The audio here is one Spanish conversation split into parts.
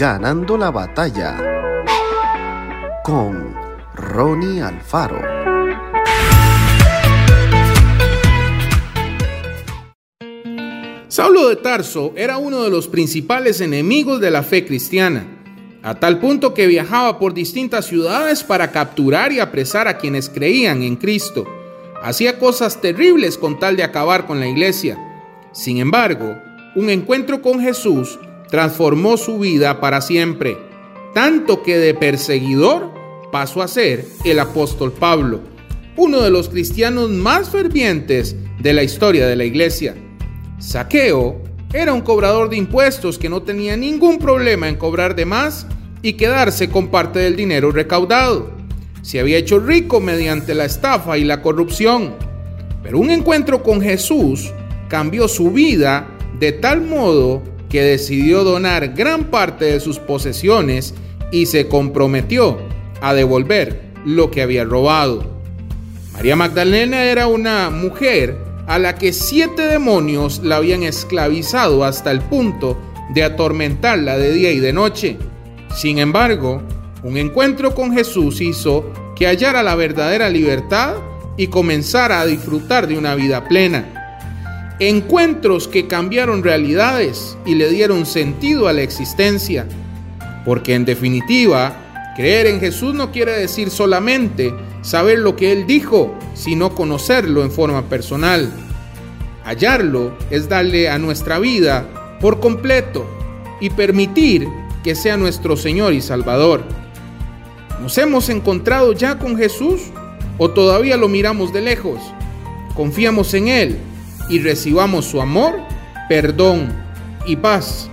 Ganando la batalla con Ronnie Alfaro. Saulo de Tarso era uno de los principales enemigos de la fe cristiana, a tal punto que viajaba por distintas ciudades para capturar y apresar a quienes creían en Cristo. Hacía cosas terribles con tal de acabar con la iglesia. Sin embargo, un encuentro con Jesús transformó su vida para siempre, tanto que de perseguidor pasó a ser el apóstol Pablo, uno de los cristianos más fervientes de la historia de la iglesia. Saqueo era un cobrador de impuestos que no tenía ningún problema en cobrar de más y quedarse con parte del dinero recaudado. Se había hecho rico mediante la estafa y la corrupción. Pero un encuentro con Jesús cambió su vida de tal modo que decidió donar gran parte de sus posesiones y se comprometió a devolver lo que había robado. María Magdalena era una mujer a la que siete demonios la habían esclavizado hasta el punto de atormentarla de día y de noche. Sin embargo, un encuentro con Jesús hizo que hallara la verdadera libertad y comenzara a disfrutar de una vida plena. Encuentros que cambiaron realidades y le dieron sentido a la existencia. Porque en definitiva, creer en Jesús no quiere decir solamente saber lo que Él dijo, sino conocerlo en forma personal. Hallarlo es darle a nuestra vida por completo y permitir que sea nuestro Señor y Salvador. ¿Nos hemos encontrado ya con Jesús o todavía lo miramos de lejos? Confiamos en Él y recibamos su amor, perdón y paz.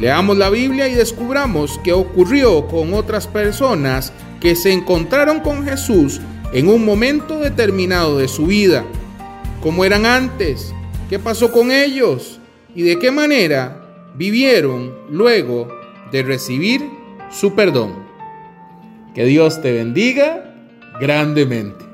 Leamos la Biblia y descubramos qué ocurrió con otras personas que se encontraron con Jesús en un momento determinado de su vida. ¿Cómo eran antes? ¿Qué pasó con ellos? ¿Y de qué manera vivieron luego de recibir su perdón? Que Dios te bendiga grandemente.